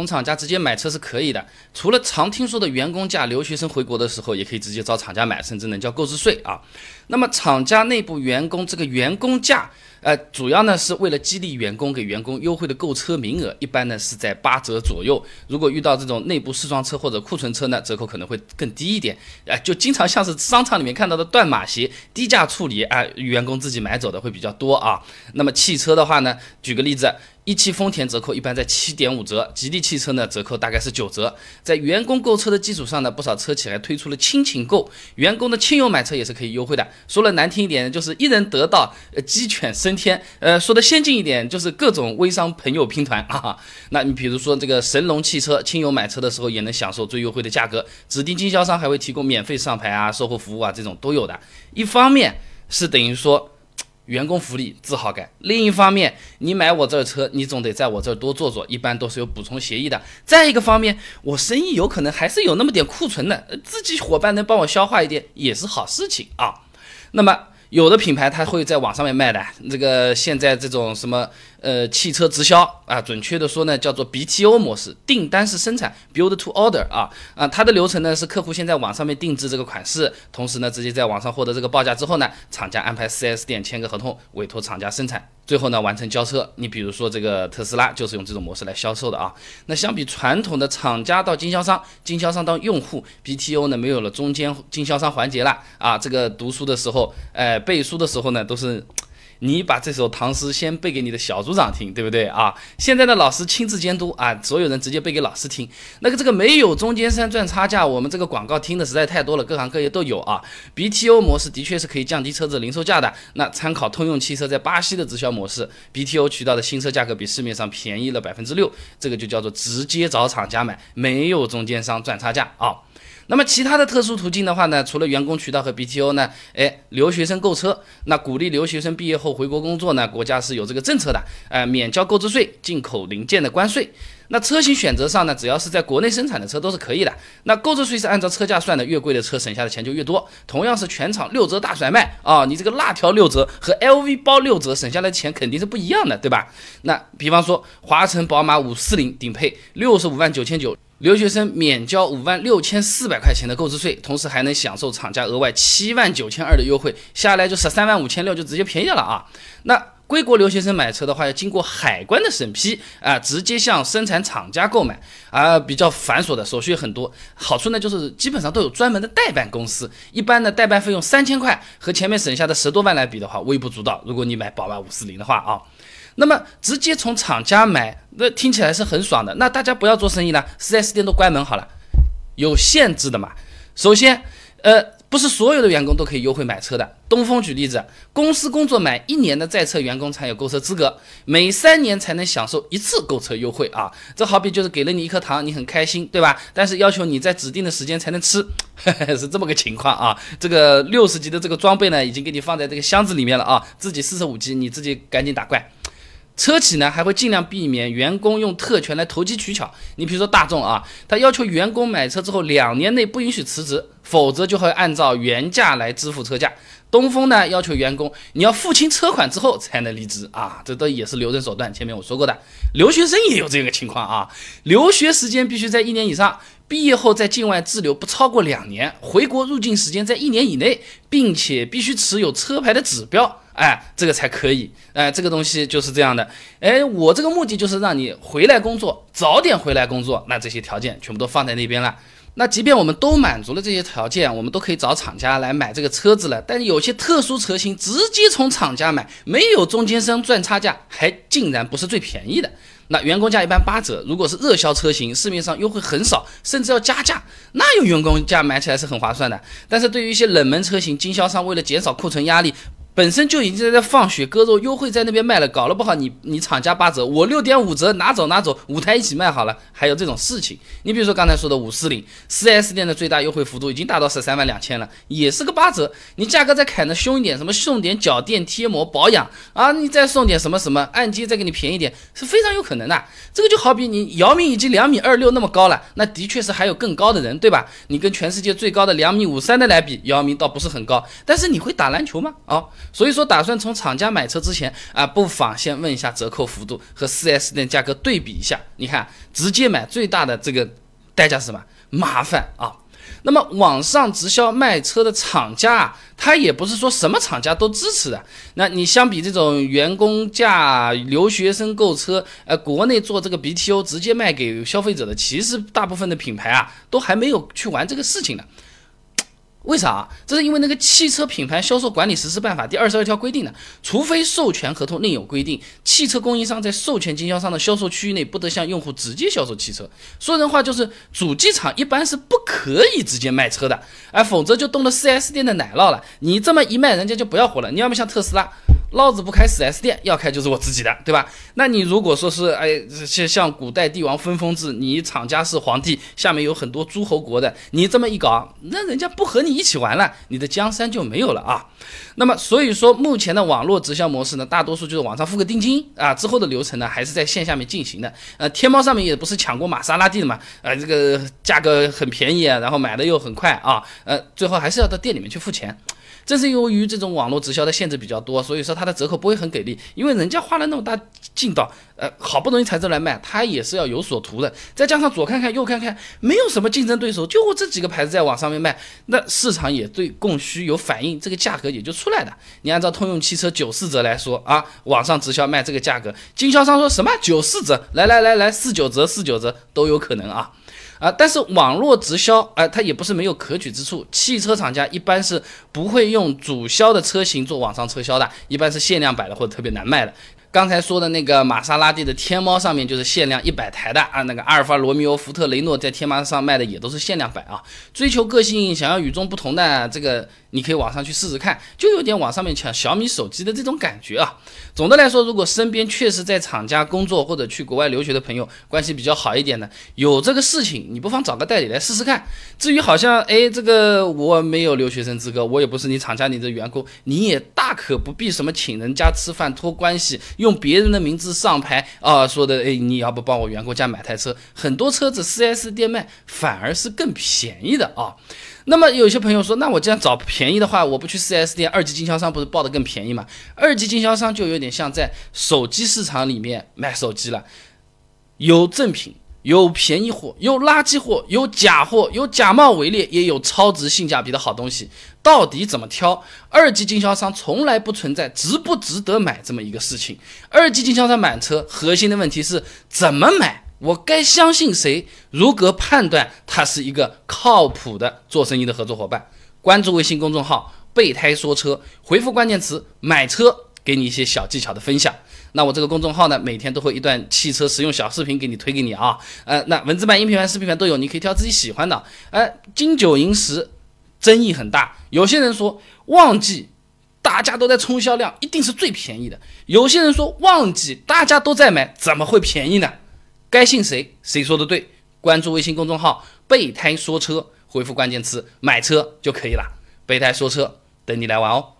从厂家直接买车是可以的，除了常听说的员工价，留学生回国的时候也可以直接找厂家买，甚至能交购置税啊。那么厂家内部员工这个员工价，呃，主要呢是为了激励员工，给员工优惠的购车名额，一般呢是在八折左右。如果遇到这种内部试装车或者库存车呢，折扣可能会更低一点。啊，就经常像是商场里面看到的断码鞋，低价处理啊，员工自己买走的会比较多啊。那么汽车的话呢，举个例子。一汽丰田折扣一般在七点五折，吉利汽车呢折扣大概是九折。在员工购车的基础上呢，不少车企还推出了亲情购，员工的亲友买车也是可以优惠的。说了难听一点，就是一人得道，鸡犬升天。呃，说的先进一点，就是各种微商朋友拼团啊。那你比如说这个神龙汽车，亲友买车的时候也能享受最优惠的价格，指定经销商还会提供免费上牌啊、售后服务啊，这种都有的。一方面是等于说。员工福利自豪感。另一方面，你买我这车，你总得在我这儿多坐坐，一般都是有补充协议的。再一个方面，我生意有可能还是有那么点库存的，自己伙伴能帮我消化一点，也是好事情啊。那么。有的品牌它会在网上面卖的，这个现在这种什么呃汽车直销啊，准确的说呢叫做 BTO 模式，订单式生产 （Build to Order） 啊啊，它的流程呢是客户先在网上面定制这个款式，同时呢直接在网上获得这个报价之后呢，厂家安排 4S 店签个合同，委托厂家生产。最后呢，完成交车。你比如说这个特斯拉就是用这种模式来销售的啊。那相比传统的厂家到经销商，经销商到用户，BTO 呢没有了中间经销商环节了啊。这个读书的时候，哎，背书的时候呢，都是。你把这首唐诗先背给你的小组长听，对不对啊？现在的老师亲自监督啊，所有人直接背给老师听。那个这个没有中间商赚差价，我们这个广告听的实在太多了，各行各业都有啊。BTO 模式的确是可以降低车子零售价的。那参考通用汽车在巴西的直销模式，BTO 渠道的新车价格比市面上便宜了百分之六，这个就叫做直接找厂家买，没有中间商赚差价啊。那么其他的特殊途径的话呢，除了员工渠道和 BTO 呢，哎，留学生购车，那鼓励留学生毕业后回国工作呢，国家是有这个政策的，哎，免交购置税、进口零件的关税。那车型选择上呢，只要是在国内生产的车都是可以的。那购置税是按照车价算的，越贵的车省下的钱就越多。同样是全场六折大甩卖啊，你这个辣条六折和 LV 包六折，省下来的钱肯定是不一样的，对吧？那比方说华晨宝马五四零顶配六十五万九千九。留学生免交五万六千四百块钱的购置税，同时还能享受厂家额外七万九千二的优惠，下来就十三万五千六，就直接便宜了啊！那归国留学生买车的话，要经过海关的审批啊，直接向生产厂家购买啊，比较繁琐的手续很多。好处呢，就是基本上都有专门的代办公司，一般的代办费用三千块，和前面省下的十多万来比的话，微不足道。如果你买宝马五四零的话啊。那么直接从厂家买，那听起来是很爽的。那大家不要做生意了，4S 店都关门好了，有限制的嘛。首先，呃，不是所有的员工都可以优惠买车的。东风举例子，公司工作满一年的在册员工才有购车资格，每三年才能享受一次购车优惠啊。这好比就是给了你一颗糖，你很开心，对吧？但是要求你在指定的时间才能吃，是这么个情况啊。这个六十级的这个装备呢，已经给你放在这个箱子里面了啊，自己四十五级，你自己赶紧打怪。车企呢还会尽量避免员工用特权来投机取巧。你比如说大众啊，他要求员工买车之后两年内不允许辞职，否则就会按照原价来支付车价。东风呢要求员工你要付清车款之后才能离职啊，这都也是留人手段。前面我说过的，留学生也有这个情况啊，留学时间必须在一年以上，毕业后在境外滞留不超过两年，回国入境时间在一年以内，并且必须持有车牌的指标。哎，这个才可以，哎，这个东西就是这样的，哎，我这个目的就是让你回来工作，早点回来工作，那这些条件全部都放在那边了。那即便我们都满足了这些条件，我们都可以找厂家来买这个车子了。但有些特殊车型直接从厂家买，没有中间商赚差价，还竟然不是最便宜的。那员工价一般八折，如果是热销车型，市面上优惠很少，甚至要加价，那用员工价买起来是很划算的。但是对于一些冷门车型，经销商为了减少库存压力。本身就已经在放血割肉，优惠在那边卖了，搞了不好你你厂家八折，我六点五折拿走拿走，五台一起卖好了，还有这种事情。你比如说刚才说的五四零，四 S 店的最大优惠幅度已经达到十三万两千了，也是个八折，你价格再砍的凶一点，什么送点脚垫贴膜保养啊，你再送点什么什么按揭再给你便宜点，是非常有可能的。这个就好比你姚明已经两米二六那么高了，那的确是还有更高的人，对吧？你跟全世界最高的两米五三的来比，姚明倒不是很高，但是你会打篮球吗？哦。所以说打算从厂家买车之前啊，不妨先问一下折扣幅度和 4S 店价格对比一下。你看，直接买最大的这个代价是什么？麻烦啊。那么网上直销卖车的厂家啊，他也不是说什么厂家都支持的。那你相比这种员工价、留学生购车，呃，国内做这个 BTO 直接卖给消费者的，其实大部分的品牌啊，都还没有去玩这个事情呢。为啥？这是因为那个《汽车品牌销售管理实施办法》第二十二条规定的，除非授权合同另有规定，汽车供应商在授权经销商的销售区域内不得向用户直接销售汽车。说人话就是，主机厂一般是不可以直接卖车的，哎，否则就动了 4S 店的奶酪了。你这么一卖，人家就不要活了。你要么像特斯拉。老子不开 4S 店，要开就是我自己的，对吧？那你如果说是，哎，像像古代帝王分封制，你厂家是皇帝，下面有很多诸侯国的，你这么一搞，那人家不和你一起玩了，你的江山就没有了啊。那么，所以说目前的网络直销模式呢，大多数就是网上付个定金啊，之后的流程呢，还是在线下面进行的。呃，天猫上面也不是抢过玛莎拉蒂的嘛，呃，这个价格很便宜啊，然后买的又很快啊，呃，最后还是要到店里面去付钱。正是由于这种网络直销的限制比较多，所以说它的折扣不会很给力，因为人家花了那么大劲道，呃，好不容易才这来卖，他也是要有所图的。再加上左看看右看看，没有什么竞争对手，就我这几个牌子在网上面卖，那市场也对供需有反应，这个价格也就出来的。你按照通用汽车九四折来说啊，网上直销卖这个价格，经销商说什么九四折，来来来来四九折四九折都有可能啊。啊，但是网络直销，啊，它也不是没有可取之处。汽车厂家一般是不会用主销的车型做网上车销的，一般是限量版的或者特别难卖的。刚才说的那个玛莎拉蒂的天猫上面就是限量一百台的啊，那个阿尔法罗密欧、福特雷诺在天猫上卖的也都是限量版啊。追求个性，想要与众不同的这个。你可以网上去试试看，就有点网上面抢小米手机的这种感觉啊。总的来说，如果身边确实在厂家工作或者去国外留学的朋友，关系比较好一点的，有这个事情，你不妨找个代理来试试看。至于好像，哎，这个我没有留学生资格，我也不是你厂家里的员工，你也大可不必什么请人家吃饭托关系，用别人的名字上牌啊，说的，哎，你要不帮我员工家买台车，很多车子 4S 店卖反而是更便宜的啊。那么有些朋友说，那我这样找便宜的话，我不去 4S 店，二级经销商不是报的更便宜吗？二级经销商就有点像在手机市场里面卖手机了，有正品，有便宜货，有垃圾货，有假货，有假冒伪劣，也有超值性价比的好东西。到底怎么挑？二级经销商从来不存在值不值得买这么一个事情。二级经销商买车，核心的问题是怎么买。我该相信谁？如何判断他是一个靠谱的做生意的合作伙伴？关注微信公众号“备胎说车”，回复关键词“买车”，给你一些小技巧的分享。那我这个公众号呢，每天都会一段汽车实用小视频给你推给你啊。呃，那文字版、音频版、视频版都有，你可以挑自己喜欢的。呃，金九银十争议很大，有些人说旺季大家都在冲销量，一定是最便宜的；有些人说旺季大家都在买，怎么会便宜呢？该信谁？谁说的对？关注微信公众号“备胎说车”，回复关键词“买车”就可以了。备胎说车，等你来玩哦。